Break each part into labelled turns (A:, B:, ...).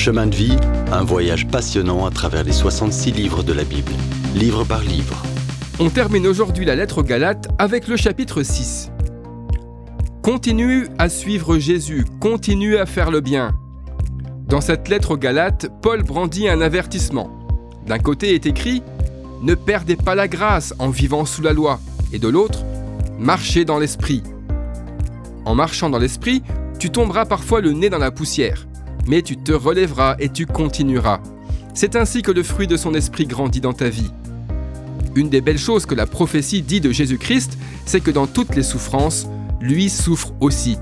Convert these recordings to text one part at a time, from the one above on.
A: Chemin de vie, un voyage passionnant à travers les 66 livres de la Bible, livre par livre.
B: On termine aujourd'hui la lettre aux Galates avec le chapitre 6. Continue à suivre Jésus, continue à faire le bien. Dans cette lettre aux Galates, Paul brandit un avertissement. D'un côté est écrit Ne perdez pas la grâce en vivant sous la loi, et de l'autre, marchez dans l'esprit. En marchant dans l'esprit, tu tomberas parfois le nez dans la poussière, mais tu te relèveras et tu continueras. C'est ainsi que le fruit de son esprit grandit dans ta vie. Une des belles choses que la prophétie dit de Jésus-Christ, c'est que dans toutes les souffrances, lui souffre aussi.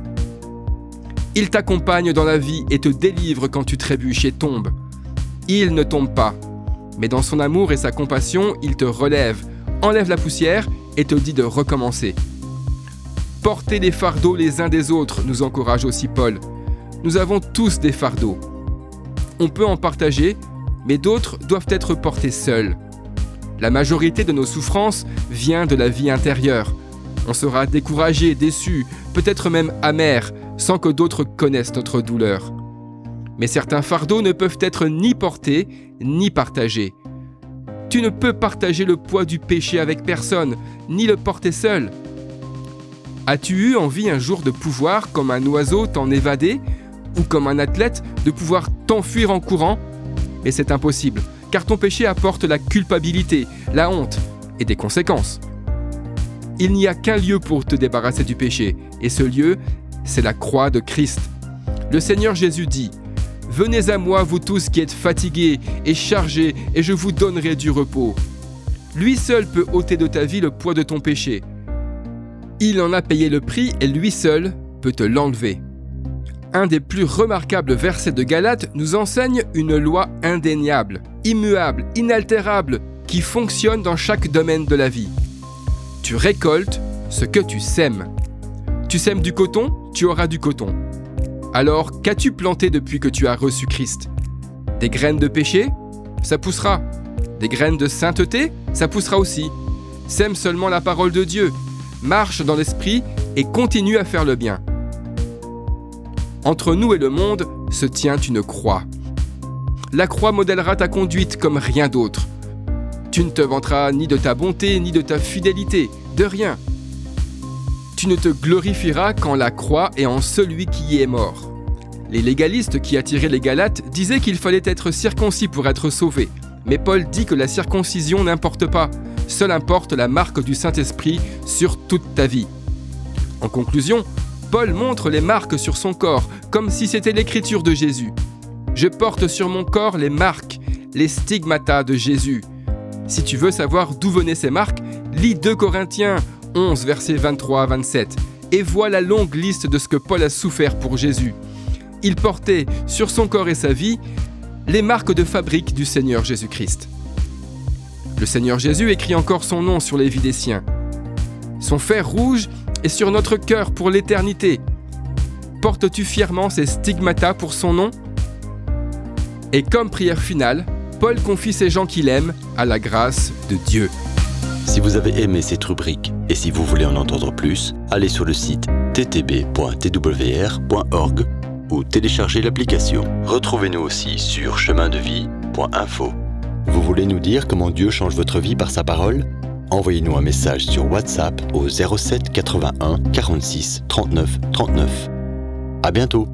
B: Il t'accompagne dans la vie et te délivre quand tu trébuches et tombes. Il ne tombe pas, mais dans son amour et sa compassion, il te relève, enlève la poussière et te dit de recommencer. Portez les fardeaux les uns des autres, nous encourage aussi Paul. Nous avons tous des fardeaux. On peut en partager, mais d'autres doivent être portés seuls. La majorité de nos souffrances vient de la vie intérieure. On sera découragé, déçu, peut-être même amer, sans que d'autres connaissent notre douleur. Mais certains fardeaux ne peuvent être ni portés, ni partagés. Tu ne peux partager le poids du péché avec personne, ni le porter seul. As-tu eu envie un jour de pouvoir, comme un oiseau, t'en évader, ou comme un athlète, de pouvoir t'enfuir en courant Mais c'est impossible, car ton péché apporte la culpabilité, la honte et des conséquences. Il n'y a qu'un lieu pour te débarrasser du péché, et ce lieu, c'est la croix de Christ. Le Seigneur Jésus dit, Venez à moi, vous tous qui êtes fatigués et chargés, et je vous donnerai du repos. Lui seul peut ôter de ta vie le poids de ton péché. Il en a payé le prix et lui seul peut te l'enlever. Un des plus remarquables versets de Galates nous enseigne une loi indéniable, immuable, inaltérable, qui fonctionne dans chaque domaine de la vie. Tu récoltes ce que tu sèmes. Tu sèmes du coton, tu auras du coton. Alors, qu'as-tu planté depuis que tu as reçu Christ? Des graines de péché? Ça poussera. Des graines de sainteté? Ça poussera aussi. Sème seulement la parole de Dieu. Marche dans l'esprit et continue à faire le bien. Entre nous et le monde se tient une croix. La croix modèlera ta conduite comme rien d'autre. Tu ne te vanteras ni de ta bonté, ni de ta fidélité, de rien. Tu ne te glorifieras qu'en la croix et en celui qui y est mort. Les légalistes qui attiraient les Galates disaient qu'il fallait être circoncis pour être sauvé. Mais Paul dit que la circoncision n'importe pas, seule importe la marque du Saint-Esprit sur toute ta vie. En conclusion, Paul montre les marques sur son corps, comme si c'était l'écriture de Jésus. Je porte sur mon corps les marques, les stigmatas de Jésus. Si tu veux savoir d'où venaient ces marques, lis 2 Corinthiens 11, versets 23 à 27, et vois la longue liste de ce que Paul a souffert pour Jésus. Il portait sur son corps et sa vie les marques de fabrique du Seigneur Jésus-Christ. Le Seigneur Jésus écrit encore son nom sur les vies des siens. Son fer rouge est sur notre cœur pour l'éternité. Portes-tu fièrement ces stigmatas pour son nom Et comme prière finale, Paul confie ces gens qu'il aime à la grâce de Dieu.
A: Si vous avez aimé cette rubrique et si vous voulez en entendre plus, allez sur le site ttb.twr.org ou téléchargez l'application. Retrouvez-nous aussi sur chemindevie.info. Vous voulez nous dire comment Dieu change votre vie par sa parole? Envoyez-nous un message sur WhatsApp au 07 81 46 39 39. À bientôt